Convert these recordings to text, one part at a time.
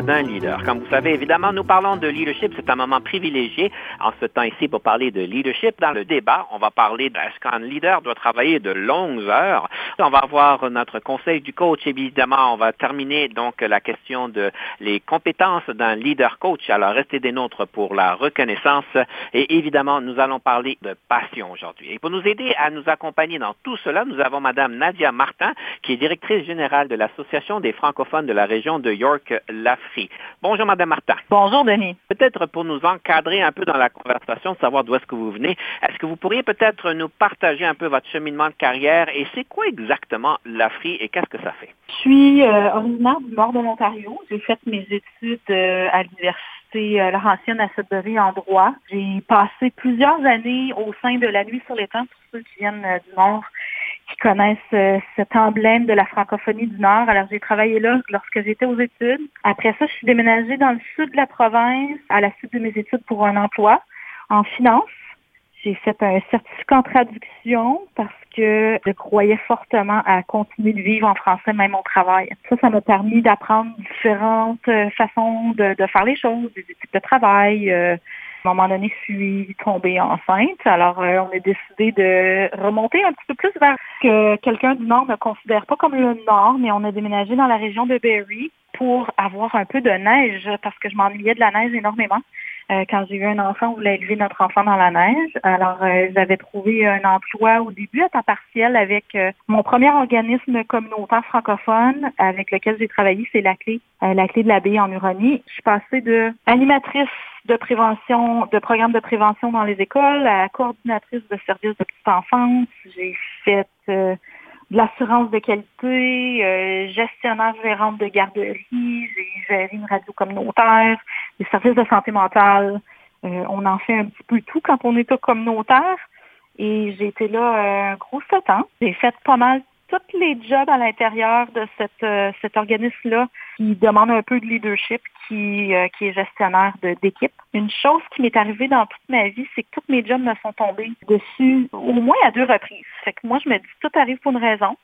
D'un leader. Comme vous savez, évidemment, nous parlons de leadership. C'est un moment privilégié en ce temps ici pour parler de leadership. Dans le débat, on va parler de est-ce qu'un leader doit travailler de longues heures. On va avoir notre conseil du coach. Évidemment, on va terminer donc la question de les compétences d'un leader coach. Alors, restez des nôtres pour la reconnaissance. Et évidemment, nous allons parler de passion aujourd'hui. Et pour nous aider à nous accompagner dans tout cela, nous avons Madame Nadia Martin, qui est directrice générale de l'Association des francophones de la région de Bonjour, Madame Martin. Bonjour, Denis. Peut-être pour nous encadrer un peu dans la conversation, savoir d'où est-ce que vous venez, est-ce que vous pourriez peut-être nous partager un peu votre cheminement de carrière et c'est quoi exactement l'AFRI et qu'est-ce que ça fait? Je suis euh, originaire du nord de l'Ontario. J'ai fait mes études euh, à l'université euh, Laurentienne à Sudbury en droit. J'ai passé plusieurs années au sein de la nuit sur les temps pour ceux qui viennent du nord qui connaissent euh, cet emblème de la francophonie du Nord. Alors, j'ai travaillé là lorsque j'étais aux études. Après ça, je suis déménagée dans le sud de la province à la suite de mes études pour un emploi en finance. J'ai fait un certificat en traduction parce que je croyais fortement à continuer de vivre en français même au travail. Ça, ça m'a permis d'apprendre différentes euh, façons de, faire les choses, des types de travail, euh, à un moment donné, je suis tombée enceinte. Alors, euh, on a décidé de remonter un petit peu plus vers que quelqu'un du Nord ne considère pas comme le Nord, mais on a déménagé dans la région de Berry pour avoir un peu de neige parce que je m'ennuyais de la neige énormément. Euh, quand j'ai eu un enfant, on voulait élever notre enfant dans la neige. Alors, euh, j'avais trouvé un emploi au début à temps partiel avec mon premier organisme communautaire francophone avec lequel j'ai travaillé, c'est la clé, la clé de la baie en Uronie. Je suis passée de animatrice de prévention, de programmes de prévention dans les écoles, la coordinatrice de services de petite enfance. J'ai fait euh, l'assurance de qualité, euh, gestionnaire gérante de garderie, j'ai géré une radio communautaire, des services de santé mentale. Euh, on en fait un petit peu tout quand on est au communautaire. Et j'ai été là un gros sept ans. J'ai fait pas mal tous les jobs à l'intérieur de euh, cet organisme-là qui demande un peu de leadership, qui, euh, qui est gestionnaire d'équipe. Une chose qui m'est arrivée dans toute ma vie, c'est que tous mes jobs me sont tombés dessus au moins à deux reprises. Fait que moi, je me dis, tout arrive pour une raison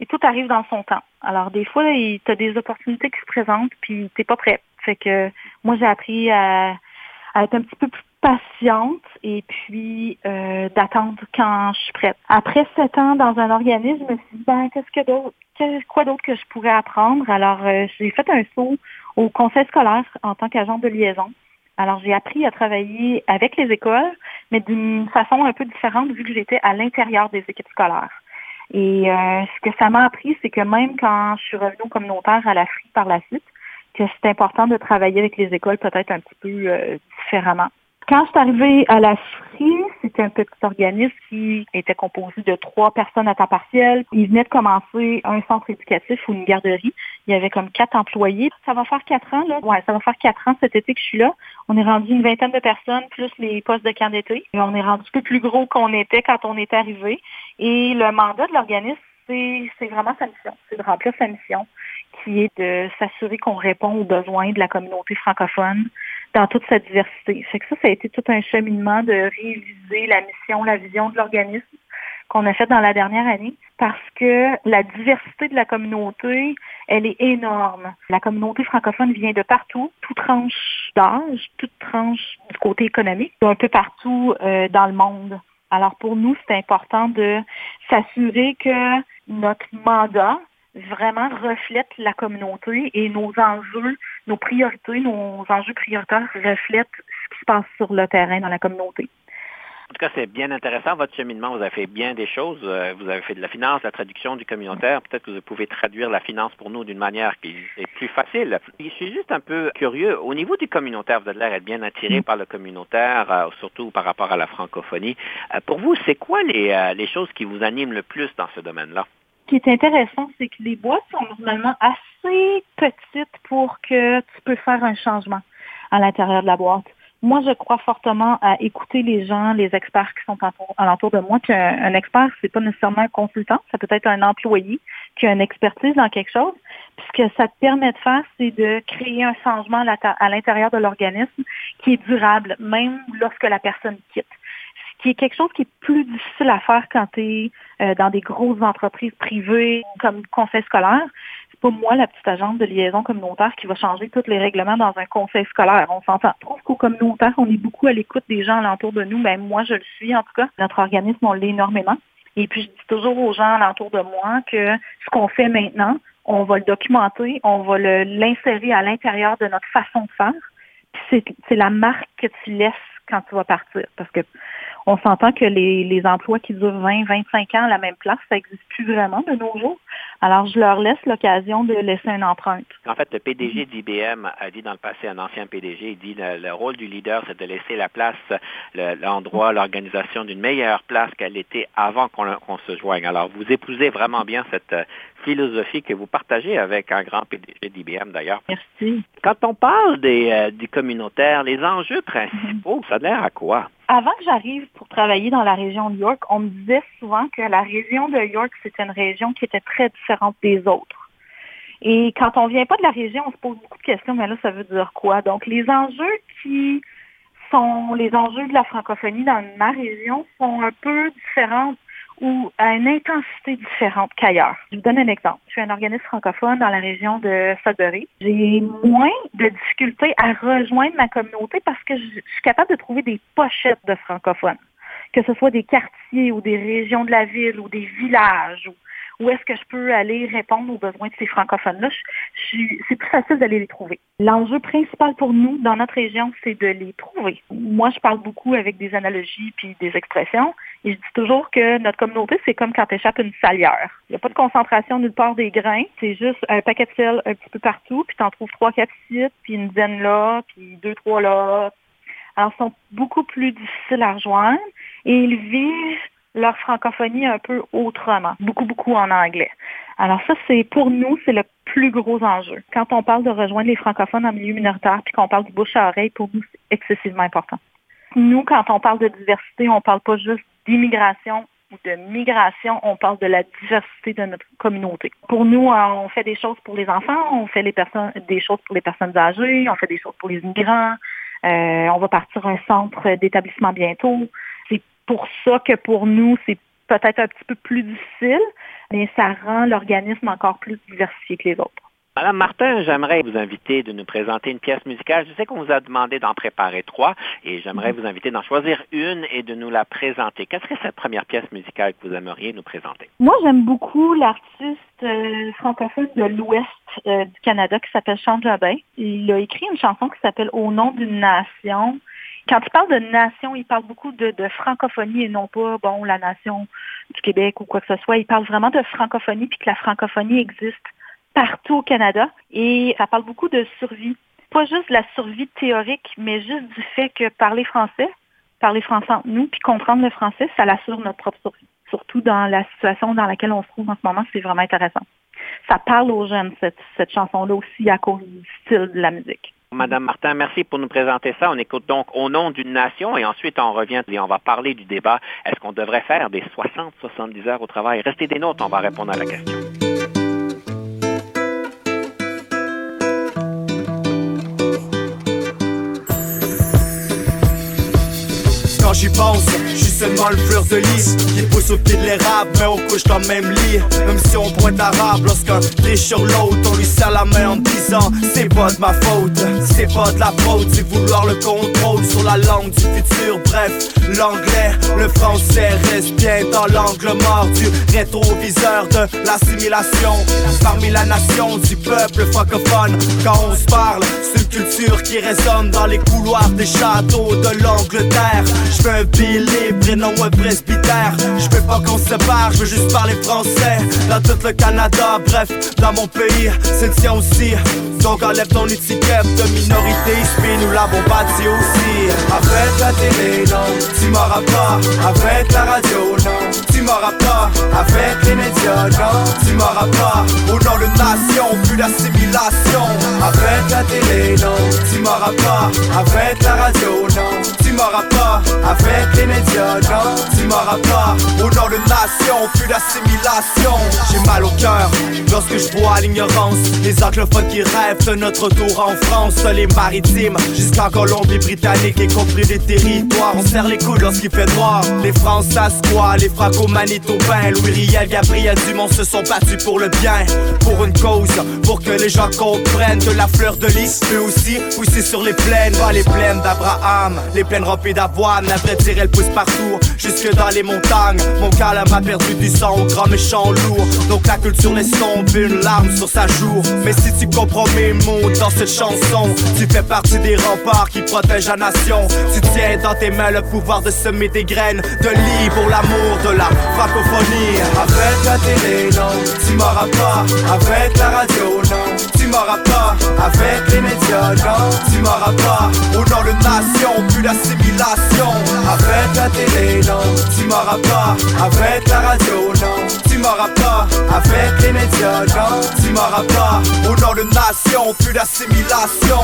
et tout arrive dans son temps. Alors, des fois, tu as des opportunités qui se présentent, puis t'es pas prêt. Fait que moi, j'ai appris à être un petit peu plus patiente et puis euh, d'attendre quand je suis prête. Après sept ans dans un organisme, je me suis dit, ben, qu'est-ce que d'autre, quoi d'autre que je pourrais apprendre? Alors, euh, j'ai fait un saut au conseil scolaire en tant qu'agent de liaison. Alors, j'ai appris à travailler avec les écoles, mais d'une façon un peu différente vu que j'étais à l'intérieur des équipes scolaires. Et euh, ce que ça m'a appris, c'est que même quand je suis revenue au communautaire à la FRI par la suite, que c'est important de travailler avec les écoles peut-être un petit peu différemment. Quand je suis arrivée à la FRI, c'était un petit organisme qui était composé de trois personnes à temps partiel. Il venait de commencer un centre éducatif ou une garderie. Il y avait comme quatre employés. Ça va faire quatre ans, là. Ouais, ça va faire quatre ans cet été que je suis là. On est rendu une vingtaine de personnes, plus les postes de camp d'été. On est rendu plus gros qu'on était quand on est arrivé. Et le mandat de l'organisme, c'est vraiment sa mission. C'est de remplir sa mission, qui est de s'assurer qu'on répond aux besoins de la communauté francophone dans toute sa diversité. C'est que ça, ça a été tout un cheminement de réviser la mission, la vision de l'organisme qu'on a fait dans la dernière année parce que la diversité de la communauté, elle est énorme. La communauté francophone vient de partout, toute tranche d'âge, toute tranche du côté économique, un peu partout euh, dans le monde. Alors pour nous, c'est important de s'assurer que notre mandat vraiment reflète la communauté et nos enjeux, nos priorités, nos enjeux prioritaires reflètent ce qui se passe sur le terrain dans la communauté. En tout cas, c'est bien intéressant, votre cheminement. Vous avez fait bien des choses. Euh, vous avez fait de la finance, la traduction du communautaire. Peut-être que vous pouvez traduire la finance pour nous d'une manière qui est plus facile. Je suis juste un peu curieux. Au niveau du communautaire, vous avez l'air d'être bien attiré mm. par le communautaire, euh, surtout par rapport à la francophonie. Euh, pour vous, c'est quoi les, les choses qui vous animent le plus dans ce domaine-là? Ce qui est intéressant, c'est que les boîtes sont normalement assez petites pour que tu peux faire un changement à l'intérieur de la boîte moi, je crois fortement à écouter les gens, les experts qui sont alentour de moi. Puis un, expert, c'est pas nécessairement un consultant, ça peut être un employé qui a une expertise dans quelque chose. Puis ce que ça te permet de faire, c'est de créer un changement à l'intérieur de l'organisme qui est durable, même lorsque la personne quitte. Qui est quelque chose qui est plus difficile à faire quand tu es euh, dans des grosses entreprises privées comme conseil scolaire pas moi, la petite agence de liaison communautaire, qui va changer tous les règlements dans un conseil scolaire. On s'entend. Je trouve qu'au communautaire, on est beaucoup à l'écoute des gens alentour de nous. Ben, moi, je le suis, en tout cas. Notre organisme, on l'est énormément. Et puis, je dis toujours aux gens alentour de moi que ce qu'on fait maintenant, on va le documenter, on va l'insérer à l'intérieur de notre façon de faire. Puis c'est la marque que tu laisses quand tu vas partir. Parce que on s'entend que les, les emplois qui durent 20, 25 ans à la même place, ça n'existe plus vraiment de nos jours. Alors, je leur laisse l'occasion de laisser une empreinte. En fait, le PDG d'IBM a dit dans le passé, un ancien PDG, il dit le, le rôle du leader, c'est de laisser la place, l'endroit, l'organisation d'une meilleure place qu'elle était avant qu'on se joigne. Alors, vous épousez vraiment bien cette euh, philosophie que vous partagez avec un grand PDG d'IBM d'ailleurs. Merci. Quand on parle des, euh, du communautaire, les enjeux principaux, ça a l'air à quoi? Avant que j'arrive pour travailler dans la région de York, on me disait souvent que la région de York, c'était une région qui était très différente des autres. Et quand on vient pas de la région, on se pose beaucoup de questions, mais là, ça veut dire quoi? Donc, les enjeux qui sont les enjeux de la francophonie dans ma région sont un peu différents ou à une intensité différente qu'ailleurs. Je vous donne un exemple. Je suis un organisme francophone dans la région de Sudbury. J'ai moins de difficultés à rejoindre ma communauté parce que je suis capable de trouver des pochettes de francophones, que ce soit des quartiers ou des régions de la ville ou des villages ou où est-ce que je peux aller répondre aux besoins de ces francophones-là, c'est plus facile d'aller les trouver. L'enjeu principal pour nous dans notre région, c'est de les trouver. Moi, je parle beaucoup avec des analogies puis des expressions et je dis toujours que notre communauté, c'est comme quand tu échappes une salière. Il n'y a pas de concentration nulle part des grains, c'est juste un paquet de sel un petit peu partout, puis tu en trouves trois, quatre sites, puis une dizaine là, puis deux, trois là. Alors, ils sont beaucoup plus difficiles à rejoindre et ils vivent leur francophonie un peu autrement, beaucoup, beaucoup en anglais. Alors ça, c'est pour nous, c'est le plus gros enjeu. Quand on parle de rejoindre les francophones en milieu minoritaire, puis qu'on parle du bouche à oreille, pour nous, c'est excessivement important. Nous, quand on parle de diversité, on parle pas juste d'immigration ou de migration, on parle de la diversité de notre communauté. Pour nous, on fait des choses pour les enfants, on fait les personnes, des choses pour les personnes âgées, on fait des choses pour les immigrants. Euh, on va partir un centre d'établissement bientôt pour ça que pour nous, c'est peut-être un petit peu plus difficile, mais ça rend l'organisme encore plus diversifié que les autres. Madame Martin, j'aimerais vous inviter de nous présenter une pièce musicale. Je sais qu'on vous a demandé d'en préparer trois et j'aimerais vous inviter d'en choisir une et de nous la présenter. Quelle serait cette première pièce musicale que vous aimeriez nous présenter? Moi, j'aime beaucoup l'artiste euh, francophone de l'Ouest euh, du Canada qui s'appelle Sean Jobin. Il a écrit une chanson qui s'appelle Au nom d'une nation. Quand il parle de nation, il parle beaucoup de, francophonie et non pas, bon, la nation du Québec ou quoi que ce soit. Il parle vraiment de francophonie puis que la francophonie existe partout au Canada et ça parle beaucoup de survie. Pas juste de la survie théorique, mais juste du fait que parler français, parler français entre nous puis comprendre le français, ça l'assure notre propre survie. Surtout dans la situation dans laquelle on se trouve en ce moment, c'est vraiment intéressant. Ça parle aux jeunes, cette, cette chanson-là aussi, à cause du style de la musique. Madame Martin, merci pour nous présenter ça. On écoute donc au nom d'une nation et ensuite on revient et on va parler du débat. Est-ce qu'on devrait faire des 60-70 heures au travail? Restez des notes, on va répondre à la question. Quand j'y pense, seulement le fleur de lys Qui pousse au pied de l'érable, mais on couche dans le même lit Même si on pointe arabe, lorsqu'un déchire l'autre On lui serre la main en disant C'est pas de ma faute, c'est pas de la faute. C'est vouloir le contrôle sur la langue du futur. Bref, l'anglais, le français reste bien dans l'angle mort Du rétroviseur de l'assimilation. Parmi la nation du peuple francophone Quand on se parle, c'est une culture qui résonne dans les couloirs des châteaux de l'Angleterre. Je veux un billet, prénom un presbytère. Je veux pas qu'on se sépare, je veux juste parler français. Dans tout le Canada, bref, dans mon pays, c'est le tien aussi. Donc enlève ton étiquette de minorité, puis nous l'avons bâti aussi. Avec la télé, non, tu m'auras pas. Avec la radio, non, tu m'auras pas. Avec les médias, non, tu m'auras pas. Au nom de nation, plus d'assimilation. Avec la télé, non, tu m'auras pas. Avec la radio, non, tu m'auras pas. Avec les médias, non, tu m'auras pas. Au nom de nation, plus d'assimilation. J'ai mal au cœur lorsque je vois l'ignorance. Les anglophones qui rêvent de notre tour en France. Les maritimes, jusqu'en Colombie-Britannique, y compris les territoires. On serre les coudes lorsqu'il fait noir. Les Français, quoi Les Franco-Manitobains, Louis Riel, Gabriel Dumont se sont battus pour le bien, pour une cause, pour que les gens comprennent que la fleur de lys peut aussi pousser sur les plaines, pas les plaines d'Abraham, les plaines remplies d'avoine. La vraie tire, elle pousse partout, jusque dans les montagnes. Mon calme a perdu du sang grand méchant lourd. Donc la culture laisse tomber une larme sur sa joue. Mais si tu comprends mes mots dans cette chanson, tu fais partie des remparts qui protègent la nation. Tu tiens dans tes mains le pouvoir de semer des graines de lit pour l'amour de la francophonie. Avec la télé, non, tu m'auras pas. Avec la radio, non, m'auras pas. Avec les médias, non, tu m'auras pas. Au nom de nation, plus d'assimilation. Avec la télé, non, tu m'auras pas. Avec la radio, non, tu m'auras pas. Avec les médias, non, tu m'auras pas. Au nom de nation, plus d'assimilation.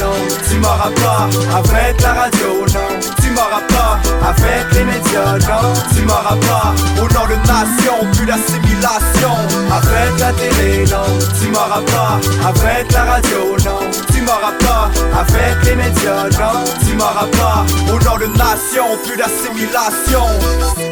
Non, tu m'auras pas. Avec la radio, non, tu m'auras pas. Avec les médias, non, tu m'auras pas. Au nom de nation, plus d'assimilation. Avec la télé, non, tu m'auras pas. Avec la radio, non, tu m'auras pas. Avec les médias, non, tu m'auras pas. Au nom de nation, plus d'assimilation.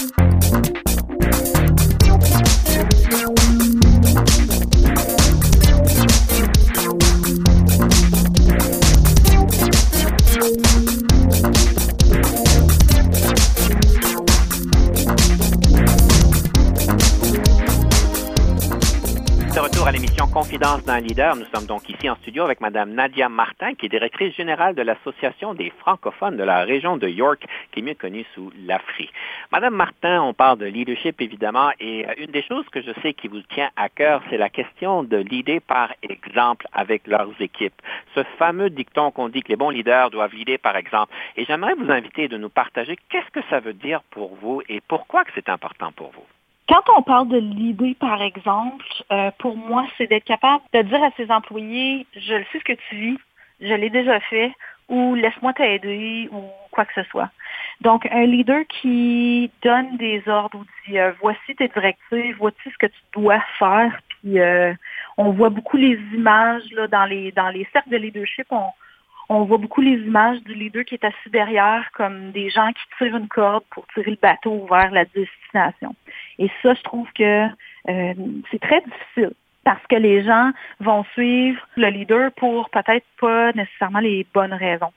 Confidence d'un leader, nous sommes donc ici en studio avec Mme Nadia Martin, qui est directrice générale de l'Association des francophones de la région de York, qui est mieux connue sous l'AFRI. Madame Martin, on parle de leadership évidemment, et euh, une des choses que je sais qui vous tient à cœur, c'est la question de l'idée par exemple avec leurs équipes. Ce fameux dicton qu'on dit que les bons leaders doivent leader par exemple. Et j'aimerais vous inviter de nous partager qu'est-ce que ça veut dire pour vous et pourquoi que c'est important pour vous. Quand on parle de l'idée, par exemple, euh, pour moi, c'est d'être capable de dire à ses employés, je le sais ce que tu vis, je l'ai déjà fait, ou laisse-moi t'aider, ou quoi que ce soit. Donc, un leader qui donne des ordres ou dit, euh, voici tes directives, voici ce que tu dois faire, puis euh, on voit beaucoup les images là, dans les dans les cercles de leadership, on voit beaucoup les images du leader qui est assis derrière comme des gens qui tirent une corde pour tirer le bateau vers la destination. Et ça, je trouve que euh, c'est très difficile parce que les gens vont suivre le leader pour peut-être pas nécessairement les bonnes raisons.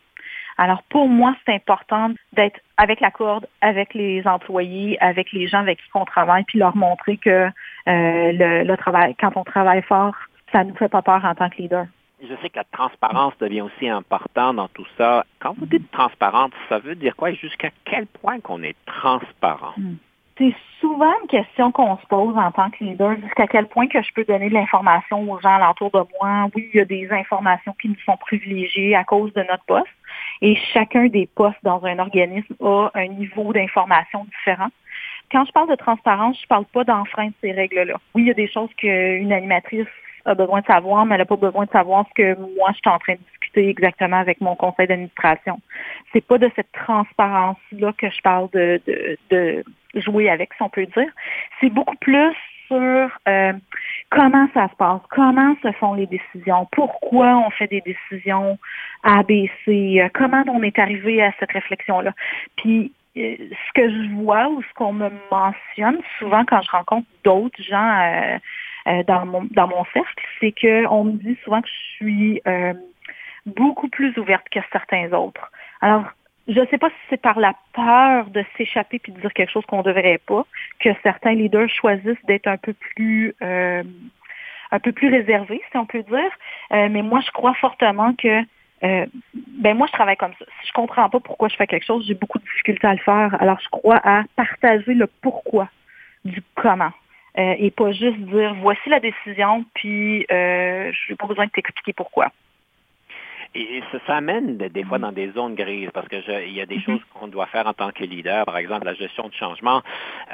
Alors pour moi, c'est important d'être avec la corde, avec les employés, avec les gens avec qui on travaille, puis leur montrer que euh, le, le travail, quand on travaille fort, ça nous fait pas peur en tant que leader. Je sais que la transparence devient aussi importante dans tout ça. Quand vous dites transparente, ça veut dire quoi? Jusqu'à quel point qu'on est transparent? Hmm. C'est souvent une question qu'on se pose en tant que leader, jusqu'à quel point que je peux donner de l'information aux gens alentour de moi. Oui, il y a des informations qui nous sont privilégiées à cause de notre poste. Et chacun des postes dans un organisme a un niveau d'information différent. Quand je parle de transparence, je parle pas d'enfreindre ces règles-là. Oui, il y a des choses qu'une animatrice a besoin de savoir, mais elle n'a pas besoin de savoir ce que moi, je suis en train de discuter exactement avec mon conseil d'administration. C'est pas de cette transparence-là que je parle de, de, de jouer avec, si on peut dire. C'est beaucoup plus sur euh, comment ça se passe, comment se font les décisions, pourquoi on fait des décisions A, B, C, euh, comment on est arrivé à cette réflexion-là. Puis euh, ce que je vois ou ce qu'on me mentionne souvent quand je rencontre d'autres gens dans mon dans mon cercle, c'est qu'on me dit souvent que je suis beaucoup plus ouverte que certains autres. Alors je ne sais pas si c'est par la peur de s'échapper puis de dire quelque chose qu'on ne devrait pas que certains leaders choisissent d'être un peu plus euh, un peu plus réservés, si on peut dire. Euh, mais moi, je crois fortement que euh, ben moi, je travaille comme ça. Si je comprends pas pourquoi je fais quelque chose, j'ai beaucoup de difficultés à le faire. Alors, je crois à partager le pourquoi du comment. Et pas juste dire voici la décision, puis euh, je n'ai pas besoin de t'expliquer pourquoi. Et ça, ça amène des, fois dans des zones grises parce que je, il y a des choses qu'on doit faire en tant que leader. Par exemple, la gestion de changement.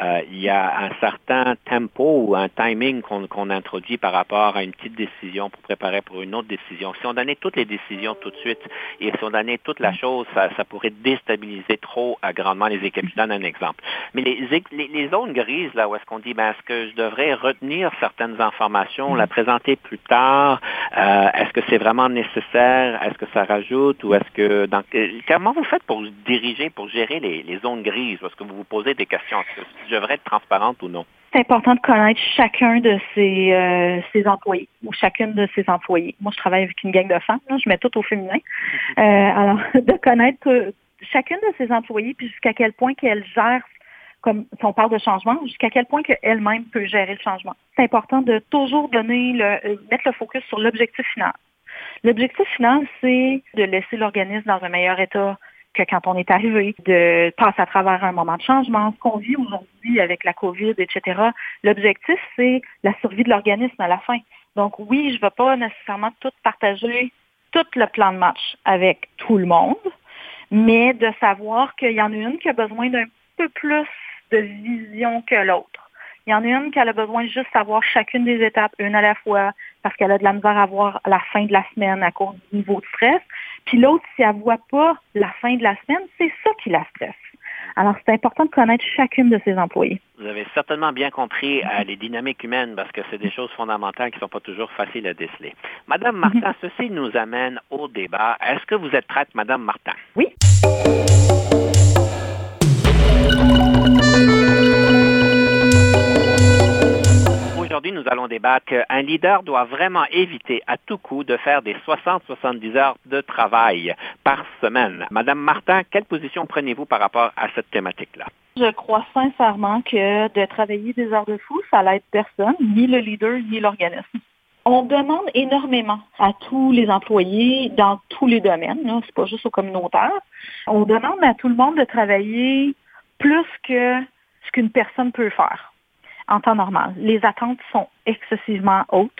Euh, il y a un certain tempo ou un timing qu'on introduit par rapport à une petite décision pour préparer pour une autre décision. Si on donnait toutes les décisions tout de suite et si on donnait toute la chose, ça, ça pourrait déstabiliser trop euh, grandement les équipes. Je donne un exemple. Mais les, les, les zones grises, là où est-ce qu'on dit, ben, est-ce que je devrais retenir certaines informations, la présenter plus tard? Euh, est-ce que c'est vraiment nécessaire? Est-ce que ça rajoute ou est-ce que dans, euh, comment vous faites pour diriger, pour gérer les, zones grises? Est-ce que vous vous posez des questions? Est-ce que je devrais être transparente ou non? C'est important de connaître chacun de ses, euh, ses employés ou chacune de ses employés. Moi, je travaille avec une gang de femmes, je mets tout au féminin. Euh, alors, de connaître chacune de ses employés, puis jusqu'à quel point qu'elle gère comme si on parle de changement, jusqu'à quel point qu'elle-même peut gérer le changement. C'est important de toujours donner le, mettre le focus sur l'objectif final. L'objectif final, c'est de laisser l'organisme dans un meilleur état que quand on est arrivé, de passer à travers un moment de changement, ce qu'on vit aujourd'hui avec la COVID, etc. L'objectif, c'est la survie de l'organisme à la fin. Donc oui, je ne vais pas nécessairement tout partager tout le plan de match avec tout le monde, mais de savoir qu'il y en a une qui a besoin d'un peu plus de vision que l'autre. Il y en a une qui a besoin de juste savoir chacune des étapes, une à la fois, parce qu'elle a de la misère à voir la fin de la semaine à cause du niveau de stress. Puis l'autre, si elle ne voit pas la fin de la semaine, c'est ça qui la stresse. Alors, c'est important de connaître chacune de ses employés. Vous avez certainement bien compris euh, les dynamiques humaines parce que c'est des choses fondamentales qui ne sont pas toujours faciles à déceler. Madame Martin, mhm. ceci nous amène au débat. Est-ce que vous êtes prête, Madame Martin? Oui. Aujourd'hui, nous allons débattre qu'un leader doit vraiment éviter à tout coup de faire des 60-70 heures de travail par semaine. Madame Martin, quelle position prenez-vous par rapport à cette thématique-là? Je crois sincèrement que de travailler des heures de fou, ça n'aide personne, ni le leader, ni l'organisme. On demande énormément à tous les employés dans tous les domaines, ce n'est pas juste aux communautaires. On demande à tout le monde de travailler plus que ce qu'une personne peut faire en temps normal. Les attentes sont excessivement hautes.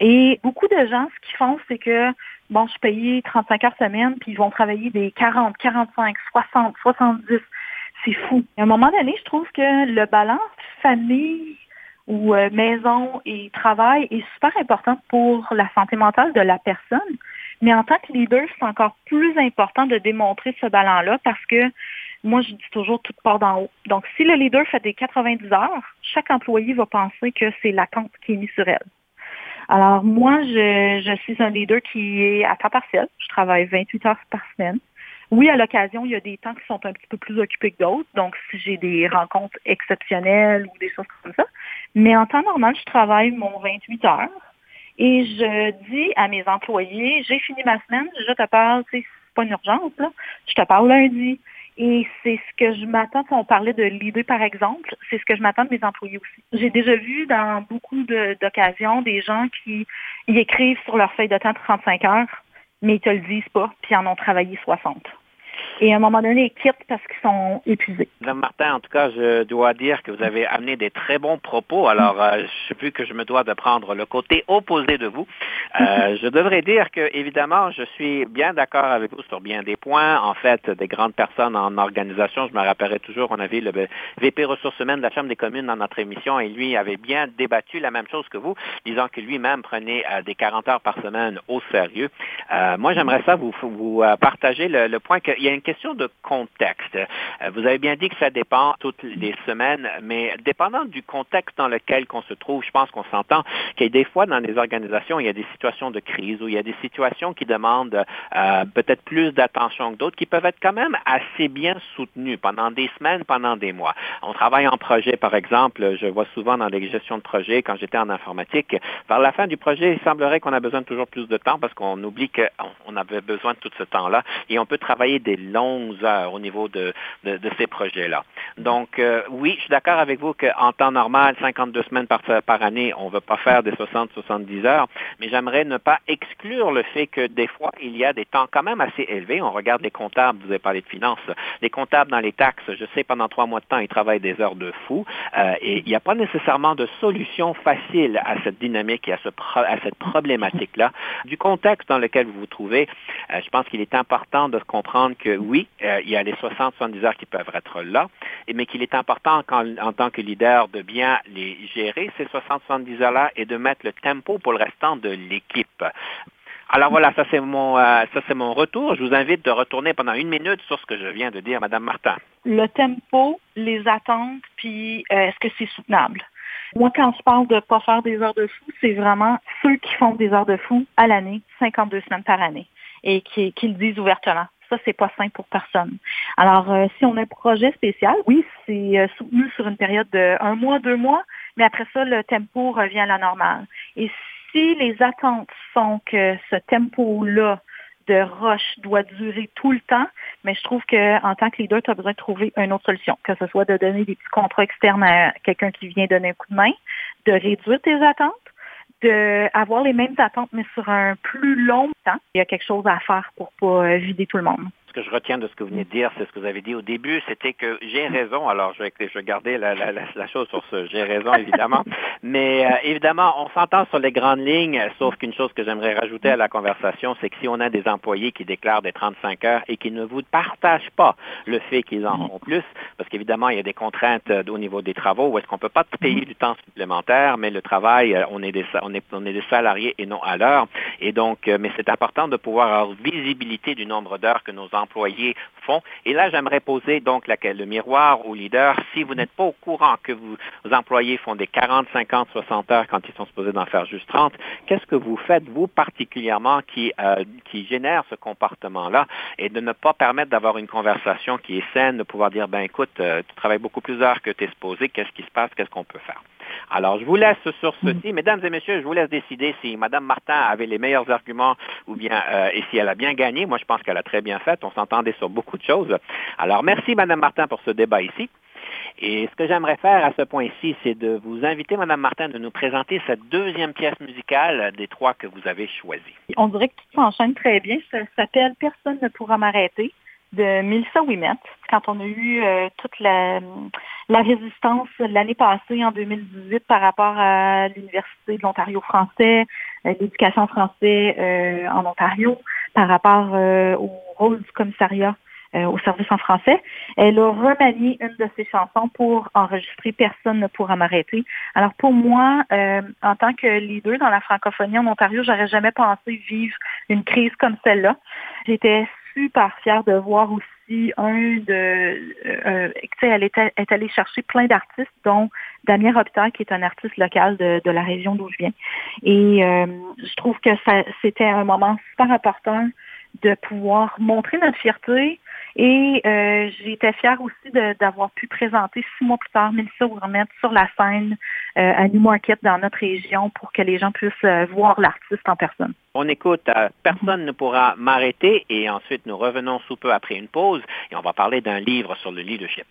Et beaucoup de gens, ce qu'ils font, c'est que, bon, je suis payé 35 heures semaine, puis ils vont travailler des 40, 45, 60, 70. C'est fou. À un moment donné, je trouve que le balance famille ou euh, maison et travail est super important pour la santé mentale de la personne. Mais en tant que leader, c'est encore plus important de démontrer ce balance-là parce que moi, je dis toujours toute part d'en haut. Donc, si le leader fait des 90 heures, chaque employé va penser que c'est l'attente qui est mise sur elle. Alors, moi, je, je suis un leader qui est à temps partiel. Je travaille 28 heures par semaine. Oui, à l'occasion, il y a des temps qui sont un petit peu plus occupés que d'autres. Donc, si j'ai des rencontres exceptionnelles ou des choses comme ça. Mais en temps normal, je travaille mon 28 heures. Et je dis à mes employés, j'ai fini ma semaine, je te parle, c'est pas une urgence, là. Je te parle lundi. Et c'est ce que je m'attends, on parlait de l'idée par exemple, c'est ce que je m'attends de mes employés aussi. J'ai déjà vu dans beaucoup d'occasions des gens qui y écrivent sur leur feuille de temps 35 heures, mais ils te le disent pas, puis en ont travaillé 60. Et à un moment donné, ils quittent parce qu'ils sont épuisés. Madame Martin, en tout cas, je dois dire que vous avez amené des très bons propos. Alors, euh, je ne sais plus que je me dois de prendre le côté opposé de vous. Euh, je devrais dire que, évidemment, je suis bien d'accord avec vous sur bien des points. En fait, des grandes personnes en organisation, je me rappellerai toujours, on avait le VP ressources humaines de la Chambre des communes dans notre émission et lui avait bien débattu la même chose que vous, disant que lui-même prenait euh, des 40 heures par semaine au sérieux. Euh, moi, j'aimerais ça vous, vous euh, partager le, point qu'il y a une question de contexte. vous avez bien dit que ça dépend toutes les semaines, mais dépendant du contexte dans lequel on se trouve, je pense qu'on s'entend qu'il y a des fois dans les organisations, il y a des situations de crise ou il y a des situations qui demandent peut-être plus d'attention que d'autres, qui peuvent être quand même assez bien soutenues pendant des semaines, pendant des mois. On travaille en projet, par exemple, je vois souvent dans les gestions de projet, quand j'étais en informatique, vers la fin du projet, il semblerait qu'on a besoin de toujours plus de temps parce qu'on oublie qu'on avait besoin de tout ce temps-là et on peut travailler des longues heures au niveau de, de, ces projets-là. Donc, euh, oui, je suis d'accord avec vous qu'en temps normal, 52 semaines par, par année, on ne veut pas faire des 60-70 heures, mais j'aimerais ne pas exclure le fait que des fois, il y a des temps quand même assez élevés. On regarde les comptables, vous avez parlé de finances, les comptables dans les taxes, je sais, pendant trois mois de temps, ils travaillent des heures de fou euh, et il n'y a pas nécessairement de solution facile à cette dynamique et à, ce à cette problématique-là. Du contexte dans lequel vous vous trouvez, euh, je pense qu'il est important de comprendre que oui, euh, il y a les 60-70 heures qui peuvent être là, mais qu'il est important en tant que leader de bien les gérer, ces 60-70 heures-là, et de mettre le tempo pour le restant de l'équipe. Alors voilà, ça c'est mon ça c'est mon retour. Je vous invite de retourner pendant une minute sur ce que je viens de dire, Madame Martin. Le tempo, les attentes, puis est-ce que c'est soutenable? Moi, quand je parle de ne pas faire des heures de fou, c'est vraiment ceux qui font des heures de fou à l'année, 52 semaines par année, et qui, le disent ouvertement. Ça, c'est pas simple pour personne. Alors, euh, si on a un projet spécial, oui, c'est euh, soutenu sur une période de un mois, deux mois, mais après ça, le tempo revient à la normale. Et si les attentes sont que ce tempo-là de roche doit durer tout le temps, mais je trouve qu'en tant que leader, tu as besoin de trouver une autre solution, que ce soit de donner des petits contrats externes à quelqu'un qui vient donner un coup de main, de réduire tes attentes, d'avoir les mêmes attentes, mais sur un plus long temps. Il y a quelque chose à faire pour pas vider tout le monde ce que je retiens de ce que vous venez de dire, c'est ce que vous avez dit au début, c'était que j'ai raison. Alors, je vais, je garder la, chose sur ce j'ai raison, évidemment. Mais euh, évidemment, on s'entend sur les grandes lignes, sauf qu'une chose que j'aimerais rajouter à la conversation, c'est que si on a des employés qui déclarent des 35 heures et qui ne vous partagent pas le fait qu'ils en ont plus, parce qu'évidemment, il y a des contraintes euh, au niveau des travaux où est-ce qu'on ne peut pas payer du temps supplémentaire, mais le travail, euh, on est des, on est, on est des salariés et non à l'heure. Et donc, mais c'est important de pouvoir avoir visibilité du nombre d'heures que nos employés font. Et là, j'aimerais poser donc le miroir au leader. Si vous n'êtes pas au courant que vos employés font des 40, 50, 60 heures quand ils sont supposés d'en faire juste 30, qu'est-ce que vous faites, vous particulièrement, qui, euh, qui génère ce comportement-là et de ne pas permettre d'avoir une conversation qui est saine, de pouvoir dire, ben écoute, euh, tu travailles beaucoup plus d'heures que tu es supposé, qu'est-ce qui se passe, qu'est-ce qu'on peut faire? Alors, je vous laisse sur ceci. Mesdames et messieurs, je vous laisse décider si Mme Martin avait les meilleurs arguments ou bien, euh, et si elle a bien gagné. Moi, je pense qu'elle a très bien fait. On s'entendait sur beaucoup de choses. Alors, merci, Mme Martin, pour ce débat ici. Et ce que j'aimerais faire à ce point-ci, c'est de vous inviter, Mme Martin, de nous présenter cette deuxième pièce musicale des trois que vous avez choisies. On dirait que tout s'enchaîne très bien. Ça s'appelle Personne ne pourra m'arrêter de Melissa Wimet, quand on a eu euh, toute la, résistance l'année passée, en 2018, par rapport à l'Université de l'Ontario français, euh, l'éducation français euh, en Ontario, par rapport au rôle du commissariat au service en français. Elle a remanié une de ses chansons pour enregistrer Personne ne pourra m'arrêter. Alors pour moi, en tant que leader dans la francophonie en Ontario, j'aurais jamais pensé vivre une crise comme celle-là. J'étais super fière de voir aussi un de... Euh, elle est, est, allée chercher plein d'artistes, dont Damien Robitaille, qui est un artiste local de, de la région d'où je viens. Et euh, je trouve que c'était un moment super important de pouvoir montrer notre fierté. Et euh, j'étais fière aussi d'avoir pu présenter six mois plus tard Mélissa remettre sur la scène euh, à Newmarket dans notre région pour que les gens puissent euh, voir l'artiste en personne. On écoute Personne ne pourra m'arrêter et ensuite nous revenons sous peu après une pause et on va parler d'un livre sur le leadership.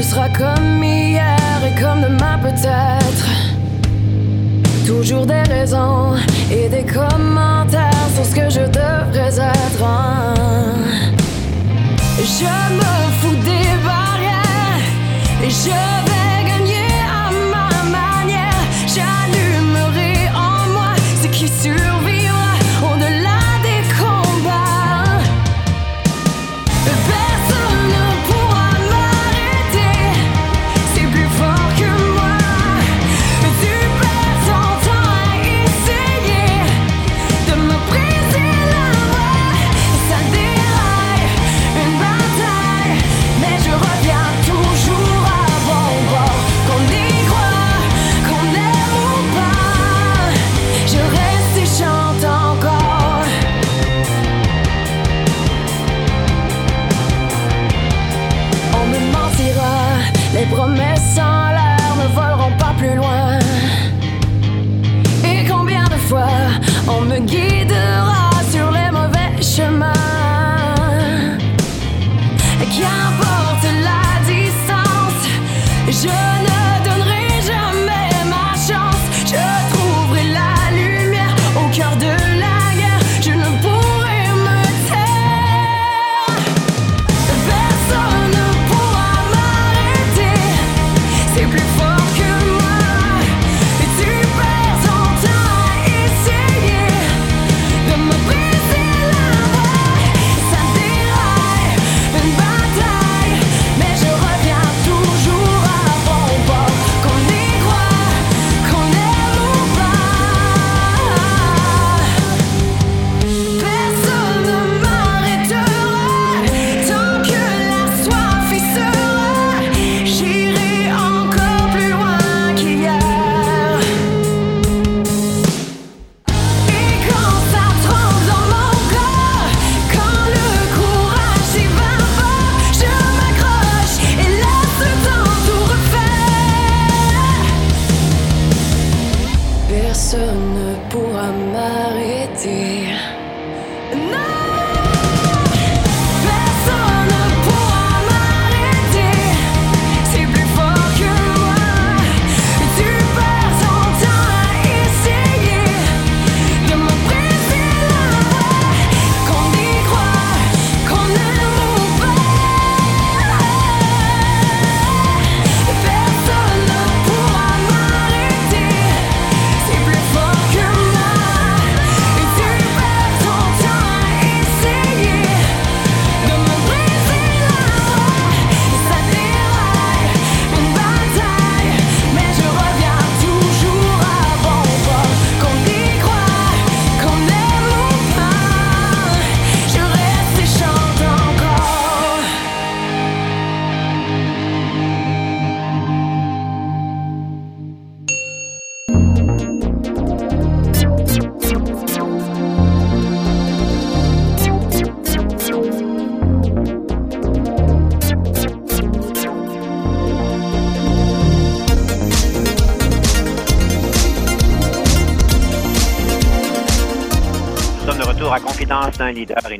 Ce sera comme hier et comme demain peut-être. Toujours des raisons et des commentaires sur ce que je devrais être. Hein. Je me fous des barrières et je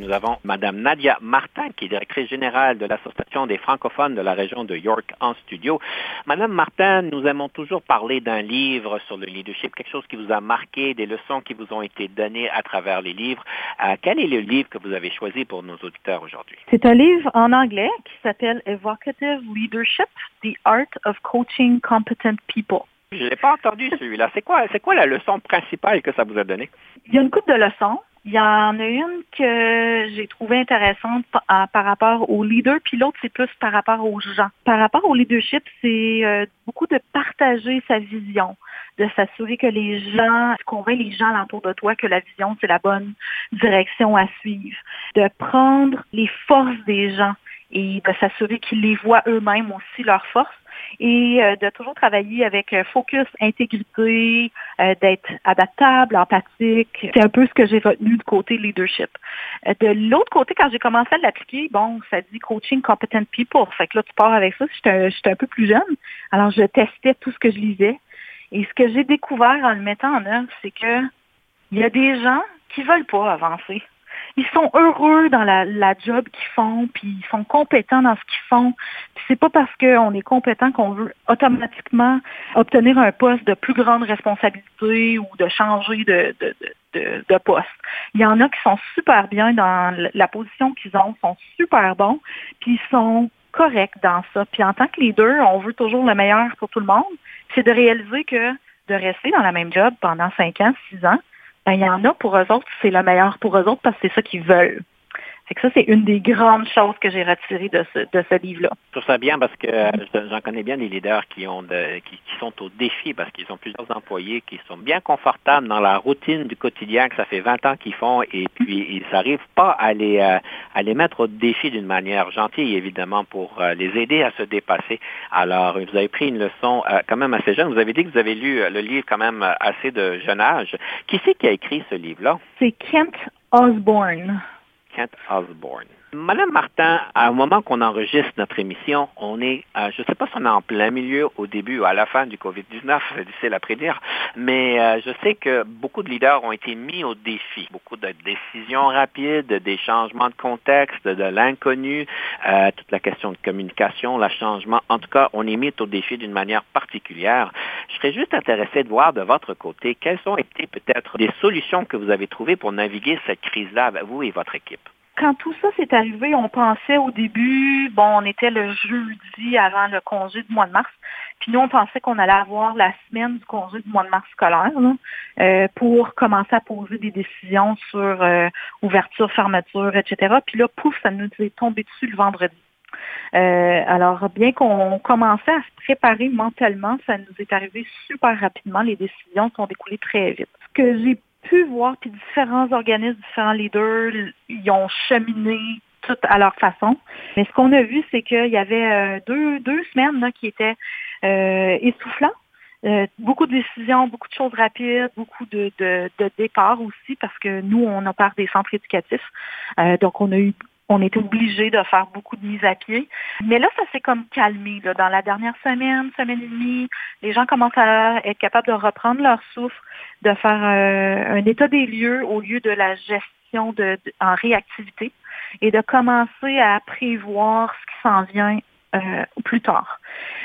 nous avons Madame Nadia Martin, qui est directrice générale de l'Association des francophones de la région de York en studio. Madame Martin, nous aimons toujours parler d'un livre sur le leadership, quelque chose qui vous a marqué, des leçons qui vous ont été données à travers les livres. Euh, quel est le livre que vous avez choisi pour nos auditeurs aujourd'hui? C'est un livre en anglais qui s'appelle Evocative Leadership, The Art of Coaching Competent People. Je n'ai pas entendu celui-là. C'est quoi, c'est quoi la leçon principale que ça vous a donnée? Il y a une couple de leçons. Il y en a une que j'ai trouvée intéressante par rapport aux leaders, puis l'autre, c'est plus par rapport aux gens. Par rapport au leadership, c'est euh, beaucoup de partager sa vision, de s'assurer que les gens, convainc les gens alentour de toi que la vision, c'est la bonne direction à suivre, de prendre les forces des gens et de s'assurer qu'ils les voient eux-mêmes aussi, leurs forces, et euh, de toujours travailler avec euh, focus, intégrité, euh, d'être adaptable, empathique. C'est un peu ce que j'ai retenu du côté leadership. de l'autre côté, quand j'ai commencé à l'appliquer, bon, ça dit coaching competent people. Fait que là, tu pars avec ça. J'étais un, peu plus jeune. Alors, je testais tout ce que je lisais. Et ce que j'ai découvert en le mettant en œuvre, c'est que il y a des gens qui veulent pas avancer. Ils sont heureux dans la, job qu'ils font, puis ils sont compétents dans ce qu'ils font. Puis c'est pas parce qu'on est compétent qu'on veut automatiquement obtenir un poste de plus grande responsabilité ou de changer de, de, poste. Il y en a qui sont super bien dans la position qu'ils ont, sont super bons, puis ils sont corrects dans ça. Puis en tant que leader, on veut toujours le meilleur pour tout le monde. C'est de réaliser que de rester dans la même job pendant cinq ans, six ans, ben, il y en a pour eux autres, c'est le meilleur pour eux autres parce que c'est ça qu'ils veulent. C'est que ça, c'est une des grandes choses que j'ai retirées de ce, de ce livre-là. Je trouve ça bien parce que euh, j'en connais bien des leaders qui ont de, qui, sont au défi parce qu'ils ont plusieurs employés qui sont bien confortables dans la routine du quotidien que ça fait 20 ans qu'ils font et puis ils n'arrivent pas à les, euh, à les mettre au défi d'une manière gentille, évidemment, pour euh, les aider à se dépasser. Alors, vous avez pris une leçon quand même assez jeune. Vous avez dit que vous avez lu le livre quand même assez de jeune âge. Qui c'est qui a écrit ce livre-là? C'est Kent Osborne. Kent Osborne. Madame Martin, au moment qu'on enregistre notre émission, on est, euh, je ne sais pas si on est en plein milieu, au début ou à la fin du COVID-19, c'est difficile à prédire, mais euh, je sais que beaucoup de leaders ont été mis au défi. Beaucoup de décisions rapides, des changements de contexte, de l'inconnu, euh, toute la question de communication, le changement. En tout cas, on est mis au défi d'une manière particulière. Je serais juste intéressé de voir de votre côté quelles ont été peut-être des solutions que vous avez trouvées pour naviguer cette crise-là, vous et votre équipe? Quand tout ça s'est arrivé, on pensait au début, bon, on était le jeudi avant le congé du mois de mars, puis nous, on pensait qu'on allait avoir la semaine du congé du mois de mars scolaire euh, pour commencer à poser des décisions sur euh, ouverture, fermeture, etc. Puis là, pouf, ça nous est tombé dessus le vendredi. Euh, alors, bien qu'on commençait à se préparer mentalement, ça nous est arrivé super rapidement. Les décisions sont découlées très vite. Que j'ai pu voir, puis différents organismes, différents leaders, ils ont cheminé tout à leur façon. Mais ce qu'on a vu, c'est qu'il y avait euh, deux, deux semaines là, qui étaient euh, essoufflantes. Euh, beaucoup de décisions, beaucoup de choses rapides, beaucoup de, de, de départs aussi, parce que nous, on opère des centres éducatifs. Euh, donc, on a eu on était obligé de faire beaucoup de mises à pied. Mais là, ça s'est comme calmé. Là. Dans la dernière semaine, semaine et demie, les gens commencent à être capables de reprendre leur souffle, de faire euh, un état des lieux au lieu de la gestion de, en réactivité et de commencer à prévoir ce qui s'en vient euh, plus tard.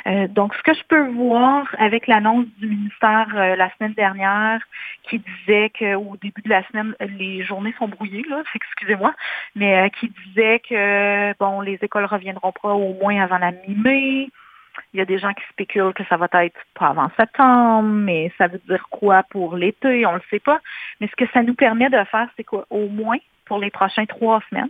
Euh, donc, ce que je peux voir avec l'annonce du ministère euh, la semaine dernière, qui disait qu'au début de la semaine, les journées sont brouillées, là, excusez-moi, mais qui disait que bon, les écoles reviendront pas au moins avant la mi-mai. Il y a des gens qui spéculent que ça va être pas avant septembre, mais ça veut dire quoi pour l'été, on le sait pas. Mais ce que ça nous permet de faire, c'est qu'au moins pour les prochains trois semaines,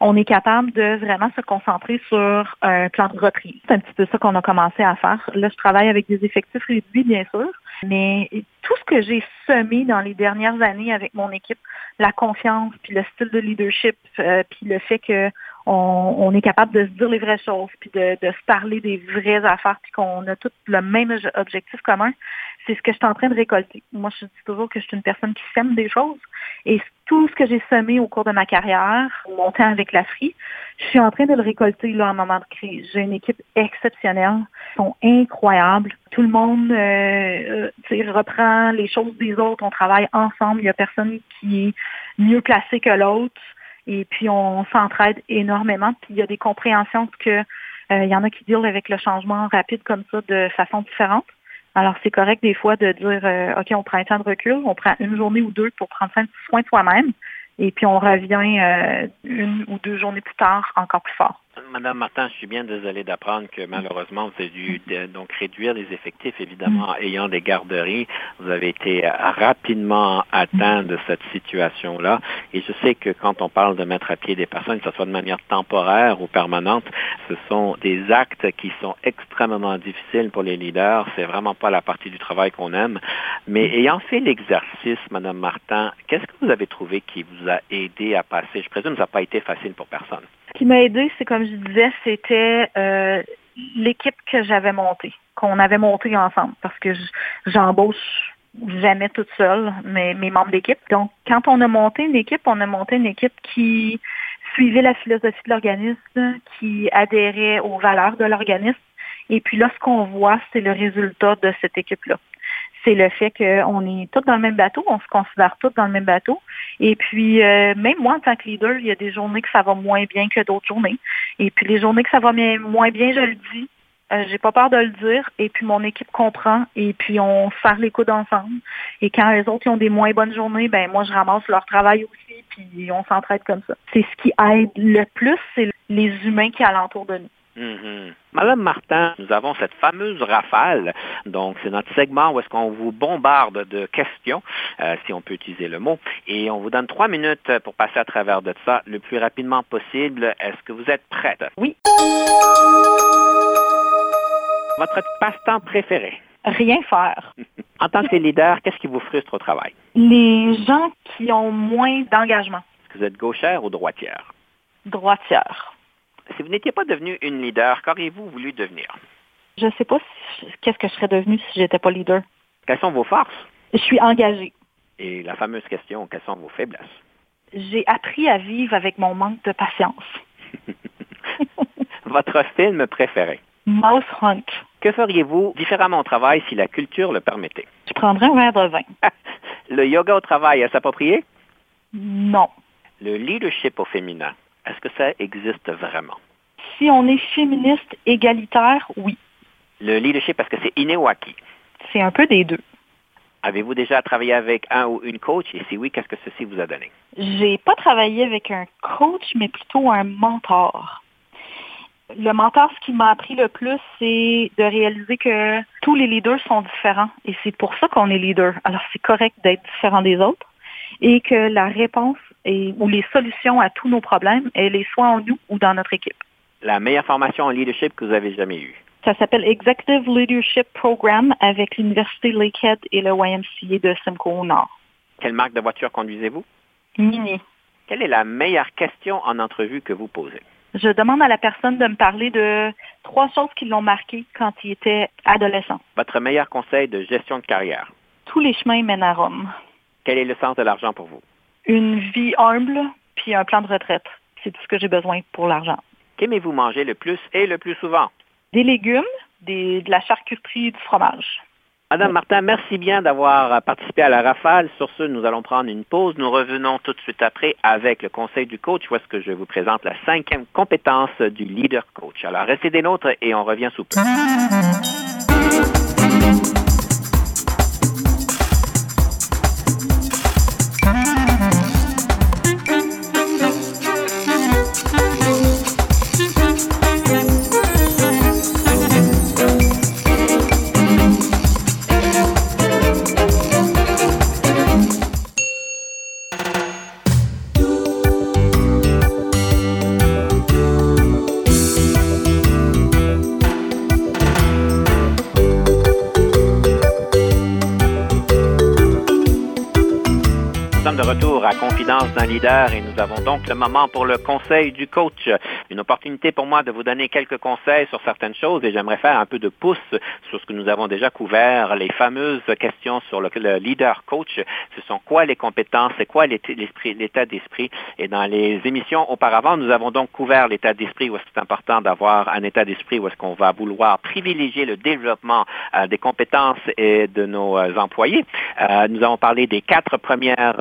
on est capable de vraiment se concentrer sur un plan de reprise. C'est un petit peu ça qu'on a commencé à faire. Là, je travaille avec des effectifs réduits, bien sûr, mais tout ce que j'ai semé dans les dernières années avec mon équipe, la confiance, puis le style de leadership, euh, puis le fait que on, est capable de se dire les vraies choses, puis de, de se parler des vraies affaires, puis qu'on a tous le même objectif commun, c'est ce que je suis en train de récolter. Moi, je dis toujours que je suis une personne qui sème des choses. Et tout ce que j'ai semé au cours de ma carrière, mon temps avec la je suis en train de le récolter là en moment de crise. J'ai une équipe exceptionnelle. Ils sont incroyables. Tout le monde euh, euh reprend les choses des autres. On travaille ensemble. Il n'y a personne qui est mieux placé que l'autre. Et puis, on s'entraide énormément. Puis, il y a des compréhensions que euh, il y en a qui dealent avec le changement rapide comme ça de façon différente. Alors, c'est correct des fois de dire, euh, OK, on prend un temps de recul, on prend une journée ou deux pour prendre soin de soi-même, et puis on revient euh, une ou deux journées plus tard encore plus fort. Madame Martin, je suis bien désolé d'apprendre que malheureusement, vous avez dû donc réduire les effectifs, évidemment, mm. ayant des garderies. Vous avez été rapidement atteint de cette situation-là. Et je sais que quand on parle de mettre à pied des personnes, que ce soit de manière temporaire ou permanente, ce sont des actes qui sont extrêmement difficiles pour les leaders. C'est vraiment pas la partie du travail qu'on aime. Mais mm. ayant fait l'exercice, Madame Martin, qu'est-ce que vous avez trouvé qui vous a aidé à passer? Je présume que ça n'a pas été facile pour personne. Ce qui m'a aidé, c'est comme je disais, c'était euh, l'équipe que j'avais montée, qu'on avait montée ensemble, parce que j'embauche jamais toute seule mes, mes membres d'équipe. Donc, quand on a monté une équipe, on a monté une équipe qui suivait la philosophie de l'organisme, qui adhérait aux valeurs de l'organisme. Et puis là, ce qu'on voit, c'est le résultat de cette équipe-là. C'est le fait qu'on est tous dans le même bateau, on se considère tous dans le même bateau. Et puis, euh, même moi, en tant que leader, il y a des journées que ça va moins bien que d'autres journées. Et puis, les journées que ça va moins bien, je le dis. Euh, j'ai pas peur de le dire. Et puis, mon équipe comprend. Et puis, on serre les coudes ensemble. Et quand les autres ont des moins bonnes journées, ben moi, je ramasse leur travail aussi. Puis, on s'entraide comme ça. C'est ce qui aide le plus, c'est les humains qui alentour de nous. Mhm. Madame Martin, nous avons cette fameuse rafale. Donc, c'est notre segment où est-ce qu'on vous bombarde de questions, euh, si on peut utiliser le mot. Et on vous donne trois minutes pour passer à travers de ça le plus rapidement possible. Est-ce que vous êtes prête? Oui. Votre passe-temps préféré? Rien faire. en tant que leader, qu'est-ce qui vous frustre au travail? Les gens qui ont moins d'engagement. Est-ce que vous êtes gauchère ou droitière? Droitière. Si vous n'étiez pas devenu une leader, qu'auriez-vous voulu devenir? Je ne sais pas qu'est-ce que je serais devenue si j'étais pas leader. Quelles sont vos forces? Je suis engagée. Et la fameuse question, quelles sont vos faiblesses? J'ai appris à vivre avec mon manque de patience. Votre film préféré? Mouse Hunt. Que feriez-vous différemment au travail si la culture le permettait? Je prendrais un verre de vin. le yoga au travail, est-ce approprié? Non. Le leadership au féminin, est-ce que ça existe vraiment? Si on est féministe égalitaire, oui. Le leadership, est-ce que c'est inné ou acquis? C'est un peu des deux. Avez-vous déjà travaillé avec un ou une coach? Et si oui, qu'est-ce que ceci vous a donné? J'ai pas travaillé avec un coach, mais plutôt un mentor. Le mentor, ce qui m'a appris le plus, c'est de réaliser que tous les leaders sont différents. Et c'est pour ça qu'on est leader. Alors, c'est correct d'être différent des autres. Et que la réponse et, ou les solutions à tous nos problèmes, elle est soit en nous ou dans notre équipe. La meilleure formation en leadership que vous avez jamais eue? Ça s'appelle Executive Leadership Program avec l'Université Lakehead et le YMCA de Simcoe Nord. Quelle marque de voiture conduisez-vous? Mini. Quelle est la meilleure question en entrevue que vous posez? Je demande à la personne de me parler de trois choses qui l'ont marqué quand il était adolescent. Votre meilleur conseil de gestion de carrière? Tous les chemins mènent à Rome. Quel est le sens de l'argent pour vous? Une vie humble, puis un plan de retraite. C'est tout ce que j'ai besoin pour l'argent. Qu'aimez-vous manger le plus et le plus souvent? Des légumes, de la charcuterie, du fromage. Madame Martin, merci bien d'avoir participé à la rafale. Sur ce, nous allons prendre une pause. Nous revenons tout de suite après avec le conseil du coach, où est-ce que je vous présente la cinquième compétence du leader coach. Alors, restez des nôtres et on revient sous peu. Leader et nous avons donc le moment pour le conseil du coach. Une opportunité pour moi de vous donner quelques conseils sur certaines choses et j'aimerais faire un peu de pouce sur ce que nous avons déjà couvert, les fameuses questions sur le, leader coach. Ce sont quoi les compétences, c'est quoi l'état d'esprit? Et dans les émissions auparavant, nous avons donc couvert l'état d'esprit où c'est important d'avoir un état d'esprit où est-ce qu'on va vouloir privilégier le développement euh, des compétences et de nos euh, employés. Euh, nous avons parlé des quatre premières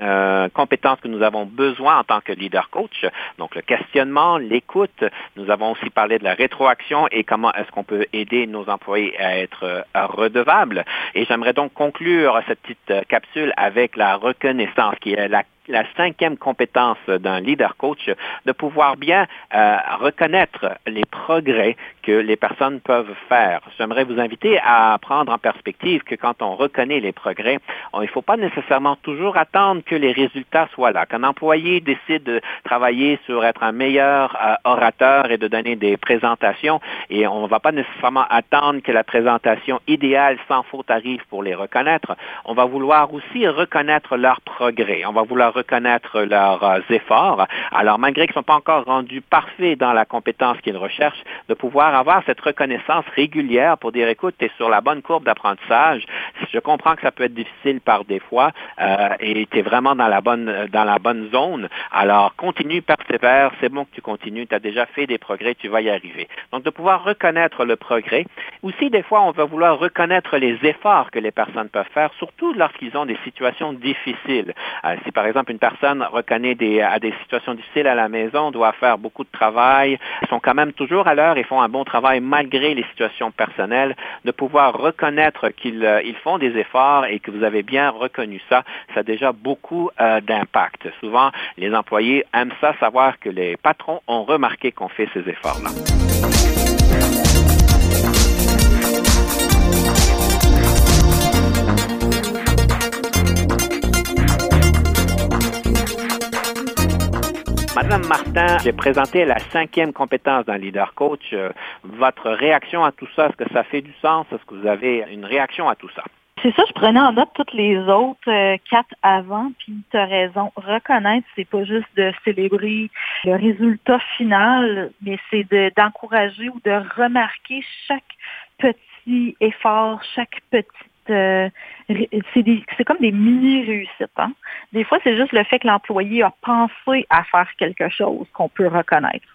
euh, que nous avons besoin en tant que leader coach. Donc le questionnement, l'écoute. Nous avons aussi parlé de la rétroaction et comment est-ce qu'on peut aider nos employés à être euh, redevables. Et j'aimerais donc conclure cette petite euh, capsule avec la reconnaissance qui est la la cinquième compétence d'un leader coach, de pouvoir bien euh, reconnaître les progrès que les personnes peuvent faire. J'aimerais vous inviter à prendre en perspective que quand on reconnaît les progrès, il ne faut pas nécessairement toujours attendre que les résultats soient là. Qu'un employé décide de travailler sur être un meilleur euh, orateur et de donner des présentations, et on ne va pas nécessairement attendre que la présentation idéale sans faute arrive pour les reconnaître. On va vouloir aussi reconnaître leurs progrès. On va vouloir reconnaître leurs efforts. Alors, malgré qu'ils ne sont pas encore rendus parfaits dans la compétence qu'ils recherchent, de pouvoir avoir cette reconnaissance régulière pour dire, écoute, tu es sur la bonne courbe d'apprentissage. Je comprends que ça peut être difficile par des fois euh, et tu es vraiment dans la bonne dans la bonne zone. Alors, continue, persévère, c'est bon que tu continues, tu as déjà fait des progrès, tu vas y arriver. Donc, de pouvoir reconnaître le progrès. Aussi, des fois, on va vouloir reconnaître les efforts que les personnes peuvent faire, surtout lorsqu'ils ont des situations difficiles. Euh, si, par exemple, une personne reconnaît des, à des situations difficiles à la maison, doit faire beaucoup de travail, sont quand même toujours à l'heure et font un bon travail malgré les situations personnelles, de pouvoir reconnaître qu'ils euh, font des efforts et que vous avez bien reconnu ça, ça a déjà beaucoup euh, d'impact. Souvent, les employés aiment ça, savoir que les patrons ont remarqué qu'on fait ces efforts-là. Martin, j'ai présenté la cinquième compétence d'un leader coach. Euh, votre réaction à tout ça, est-ce que ça fait du sens? Est-ce que vous avez une réaction à tout ça? C'est ça, je prenais en note toutes les autres euh, quatre avant, puis tu as raison. Reconnaître, c'est pas juste de célébrer le résultat final, mais c'est d'encourager ou de remarquer chaque petit effort, chaque petite euh, c'est comme des mini-réussites. Hein. Des fois, c'est juste le fait que l'employé a pensé à faire quelque chose qu'on peut reconnaître.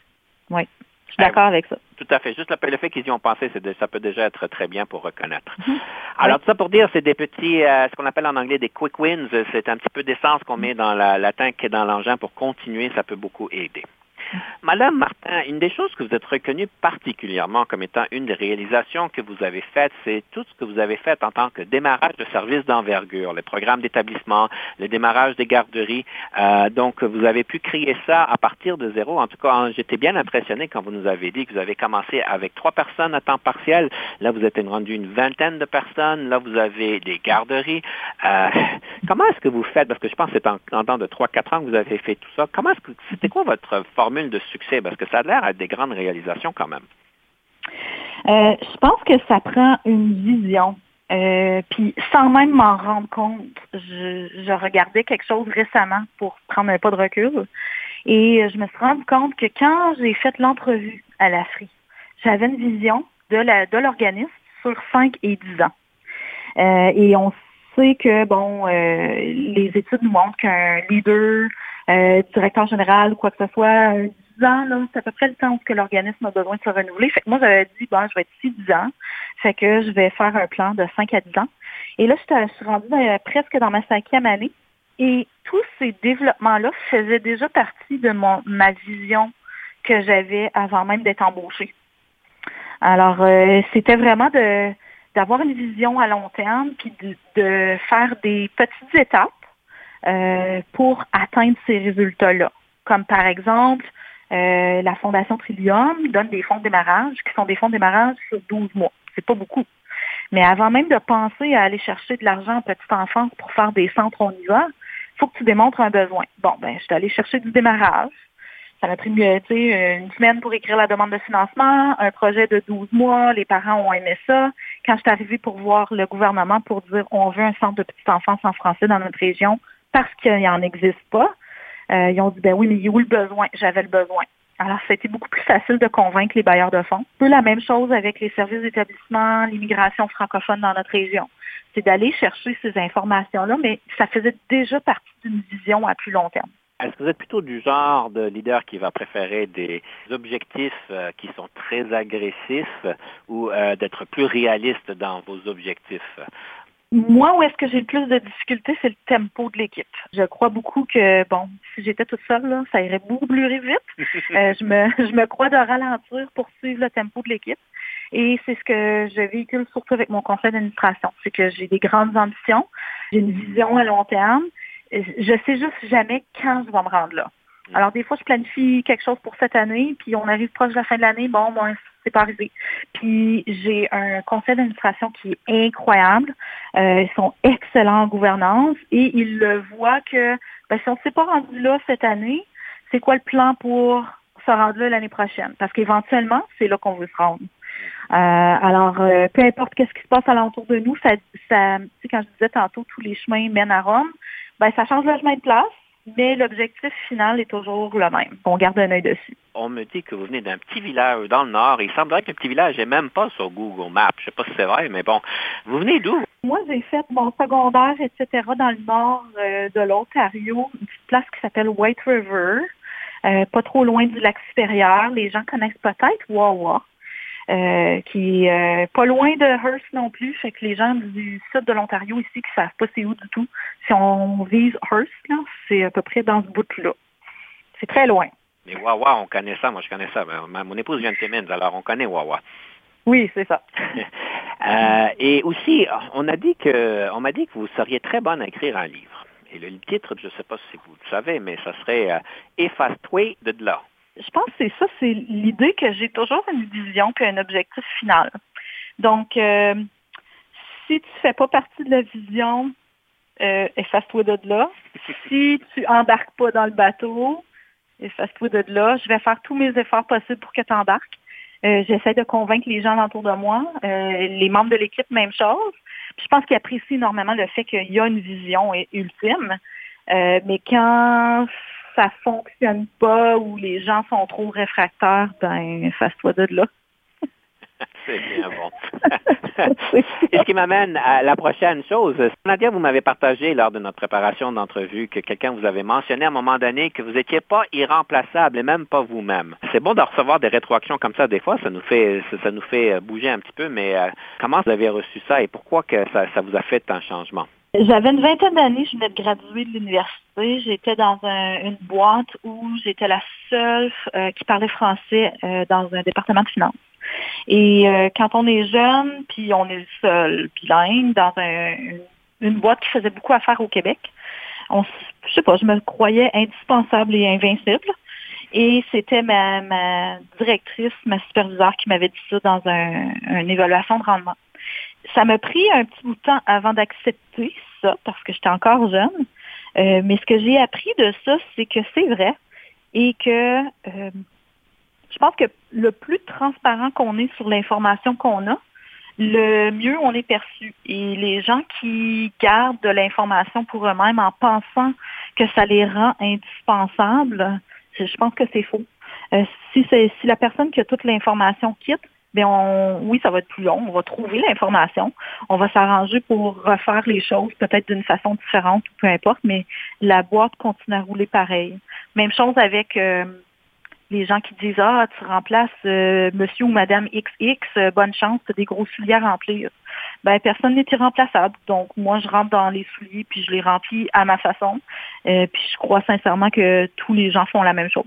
Oui. Je suis d'accord avec ça. Tout à fait. Juste le, fait qu'ils y ont pensé, ça peut déjà être très bien pour reconnaître. Mhm. Alors, tout ça pour dire, c'est des petits, euh, ce qu'on appelle en anglais des quick wins. C'est un petit peu d'essence qu'on met dans la, la tank et dans l'engin pour continuer. Ça peut beaucoup aider. Madame Martin, une des choses que vous êtes reconnue particulièrement comme étant une des réalisations que vous avez faites, c'est tout ce que vous avez fait en tant que démarrage de services d'envergure, les programmes d'établissement, le démarrage des garderies. Euh, donc, vous avez pu créer ça à partir de zéro. En tout cas, j'étais bien impressionné quand vous nous avez dit que vous avez commencé avec trois personnes à temps partiel. Là, vous êtes rendu une vingtaine de personnes. Là, vous avez des garderies. Euh, comment est-ce que vous faites? Parce que je pense que c'est en, temps de trois, quatre ans que vous avez fait tout ça. Comment est-ce que c'était quoi votre formule de succès? Parce que ça a l'air à des grandes réalisations quand même. Euh, je pense que ça prend une vision. Euh, puis sans même m'en rendre compte, je, regardais quelque chose récemment pour prendre un pas de recul. Et je me suis rendu compte que quand j'ai fait l'entrevue à l'AFRI, j'avais une vision de l'organisme sur 5 et 10 ans. Euh, et on sait que, bon, les études nous montrent qu'un leader euh, directeur général ou quoi que ce soit, 10 euh, ans, c'est à peu près le temps que l'organisme a besoin de se renouveler. Fait que moi, j'avais dit, bon, je vais être ici 10 ans. Fait que je vais faire un plan de 5 à 10 ans. Et là, je suis rendue euh, presque dans ma cinquième année. Et tous ces développements-là faisaient déjà partie de mon, ma vision que j'avais avant même d'être embauchée. Alors, c'était vraiment de d'avoir une vision à long terme, puis de, de, faire des petites étapes euh, pour atteindre ces résultats-là. Comme par exemple, euh, la Fondation Trillium donne des fonds de démarrage qui sont des fonds de démarrage sur 12 mois. C'est pas beaucoup. Mais avant même de penser à aller chercher de l'argent en petite enfance pour faire des centres on y va, faut que tu démontres un besoin. Bon, ben, je suis allée chercher du démarrage. Ça m'a pris une semaine pour écrire la demande de financement, un projet de 12 mois, les parents ont aimé ça. Quand je suis arrivée pour voir le gouvernement pour dire on veut un centre de petite enfance en français dans notre région, parce qu'il n'y en existe pas, euh, ils ont dit, ben oui, mais il y a où le besoin? J'avais le besoin. Alors, été beaucoup plus facile de convaincre les bailleurs de fonds. Un peu la même chose avec les services d'établissement, l'immigration francophone dans notre région. C'est d'aller chercher ces informations-là, mais ça faisait déjà partie d'une vision à plus long terme. Est-ce que vous êtes plutôt du genre de leader qui va préférer des objectifs euh, qui sont très agressifs ou euh, d'être plus réaliste dans vos objectifs? Moi, où est-ce que j'ai le plus de difficultés, c'est le tempo de l'équipe. Je crois beaucoup que, bon, si j'étais toute seule, là, ça irait beaucoup plus vite. Euh, je, me, je me crois de ralentir pour suivre le tempo de l'équipe. Et c'est ce que je véhicule surtout avec mon conseil d'administration. C'est que j'ai des grandes ambitions, j'ai une vision à long terme. Je sais juste jamais quand je vais me rendre là. Alors, des fois, je planifie quelque chose pour cette année, puis on arrive proche de la fin de l'année, bon, bon, arrivé. Puis j'ai un conseil d'administration qui est incroyable. Euh, ils sont excellents en gouvernance et ils le voient que ben, si on ne s'est pas rendu là cette année, c'est quoi le plan pour se rendre là l'année prochaine? Parce qu'éventuellement, c'est là qu'on veut se rendre. Euh, alors, euh, peu importe qu'est-ce qui se passe alentour de nous, ça, ça quand je disais tantôt tous les chemins mènent à Rome, ben ça change le chemin de place, mais l'objectif final est toujours le même. On garde un œil dessus. On me dit que vous venez d'un petit village dans le nord. Il semblerait que le petit village n'est même pas sur Google Maps. Je ne sais pas si c'est vrai, mais bon. Vous venez d'où? Moi, j'ai fait mon secondaire, etc., dans le nord euh, de l'Ontario, une petite place qui s'appelle White River, euh, pas trop loin du lac supérieur. Les gens connaissent peut-être Wawa. Euh, qui est pas loin de Hearst non plus. Fait que les gens du sud de l'Ontario ici qui savent pas c'est où du tout, si on vise Hearst, c'est à peu près dans ce bout-là. C'est très loin. Mais Wawa, on connaît ça. Moi, je connais ça. mon épouse vient de Timmins, alors on connaît Wawa. Oui, c'est ça. euh, et aussi, on a dit que, on m'a dit que vous seriez très bonne à écrire un livre. Et le titre, je ne sais pas si vous le savez, mais ça serait euh, Efface-toi de là je pense que c'est ça, c'est l'idée que j'ai toujours une vision puis un objectif final. Donc, euh, si tu fais pas partie de la vision, euh, efface-toi de là. Si tu embarques pas dans le bateau, efface-toi de là. Je vais faire tous mes efforts possibles pour que tu embarques. Euh, j'essaie de convaincre les gens autour de moi, les membres de l'équipe, même chose. je pense qu'ils apprécient énormément le fait qu'il y a une vision ultime. mais quand ça fonctionne pas ou les gens sont trop réfractaires, ben fasse-toi de là. C'est bien bon. Et ce qui m'amène à la prochaine chose. Nadia, vous m'avez partagé lors de notre préparation d'entrevue que quelqu'un vous avait mentionné à un moment donné que vous n'étiez pas irremplaçable et même pas vous-même. C'est bon de recevoir des rétroactions comme ça des fois, ça nous fait ça, nous fait bouger un petit peu, mais euh, comment vous avez reçu ça et pourquoi que ça, ça vous a fait un changement? J'avais une vingtaine d'années, je venais de graduer de l'université. J'étais dans une boîte où j'étais la seule euh, qui parlait français euh, dans un département de finances. Et euh, quand on est jeune, puis on est seul bilingue dans une boîte qui faisait beaucoup affaire au Québec, on, je sais pas, je me croyais indispensable et invincible. Et c'était ma, directrice, ma superviseure qui m'avait dit ça dans une évaluation de rendement ça m'a pris un petit bout de temps avant d'accepter ça parce que j'étais encore jeune. Euh, mais ce que j'ai appris de ça, c'est que c'est vrai et que euh, je pense que le plus transparent qu'on est sur l'information qu'on a, le mieux on est perçu. Et les gens qui gardent de l'information pour eux-mêmes en pensant que ça les rend indispensables, je pense que c'est faux. Euh, si, si la personne qui a toute l'information quitte, bien, on, oui, ça va être plus long. On va trouver l'information. On va s'arranger pour refaire les choses peut-être d'une façon différente ou peu importe, mais la boîte continue à rouler pareil. Même chose avec euh, les gens qui disent Ah, tu remplaces euh, monsieur ou madame XX, euh, bonne chance, tu as des gros souliers à remplir. Ben, personne n'est irremplaçable. Donc, moi, je rentre dans les souliers puis je les remplis à ma façon. puis je crois sincèrement que tous les gens font la même chose.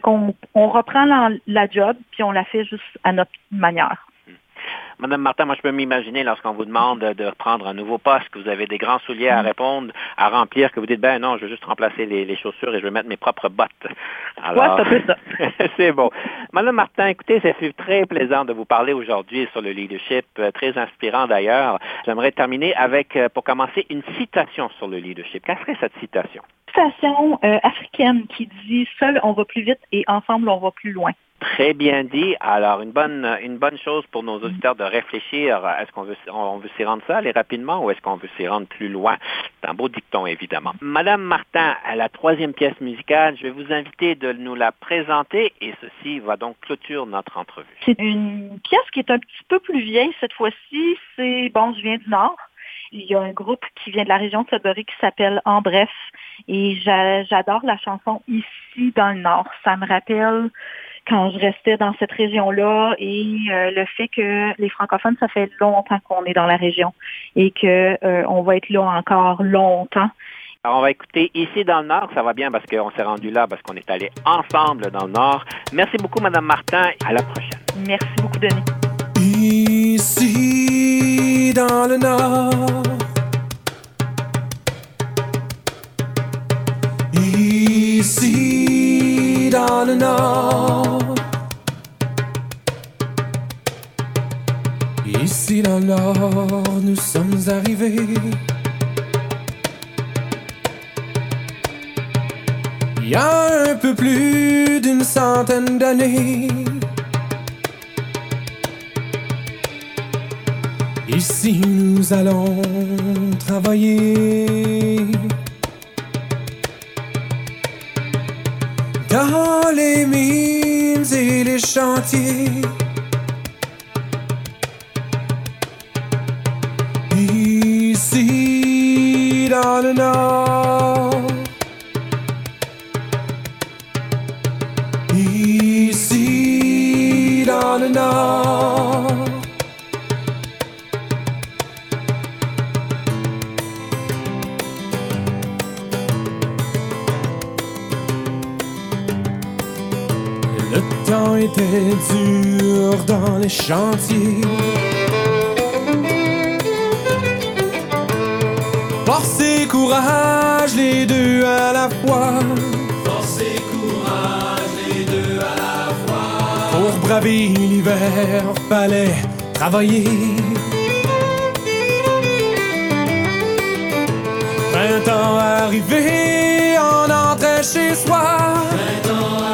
Qu'on on reprend la, job, puis on la fait juste à notre manière. Madame Martin, moi, je peux m'imaginer lorsqu'on vous demande de reprendre un nouveau poste, que vous avez des grands souliers à mm. répondre, à remplir, que vous dites, ben non, je veux juste remplacer les, chaussures et je vais mettre mes propres bottes. Alors, c'est ça. c'est bon. Madame Martin, écoutez, ça fait très plaisant de vous parler aujourd'hui sur le leadership, euh, très inspirant d'ailleurs. J'aimerais terminer avec, euh, pour commencer, une citation sur le leadership. Quelle serait cette citation? citation euh, africaine qui dit Seul on va plus vite et ensemble on va plus loin. Très bien dit. Alors, une bonne, une bonne chose pour nos auditeurs de réfléchir. Est-ce qu'on veut, s'y rendre ça aller rapidement ou est-ce qu'on veut s'y rendre plus loin? C'est un beau dicton, évidemment. Madame Martin, à la troisième pièce musicale, je vais vous inviter de nous la présenter et ceci va donc clôturer notre entrevue. C'est une pièce qui est un petit peu plus vieille cette fois-ci. C'est, bon, je viens du Nord. Il y a un groupe qui vient de la région de Sudbury qui s'appelle En Bref. Et j'adore la chanson Ici dans le Nord. Ça me rappelle quand je restais dans cette région-là et euh, le fait que les francophones, ça fait longtemps qu'on est dans la région et que euh, on va être là encore longtemps. Alors, on va écouter ici dans le Nord. Ça va bien parce qu'on s'est rendu là, parce qu'on est allé ensemble dans le Nord. Merci beaucoup, Madame Martin. À la prochaine. Merci beaucoup, Denis. Ici dans le Nord. Ici dans Nord, nous sommes arrivés. Il y a un peu plus d'une centaine d'années. Ici nous allons travailler. Les mines et les chantiers. Ici dans le nord. Était dur dans les chantiers. Force et courage, les deux à la fois. Force et courage, les deux à la fois. Pour braver l'hiver, fallait travailler. Printemps arrivé, on entrait chez soi. Printemps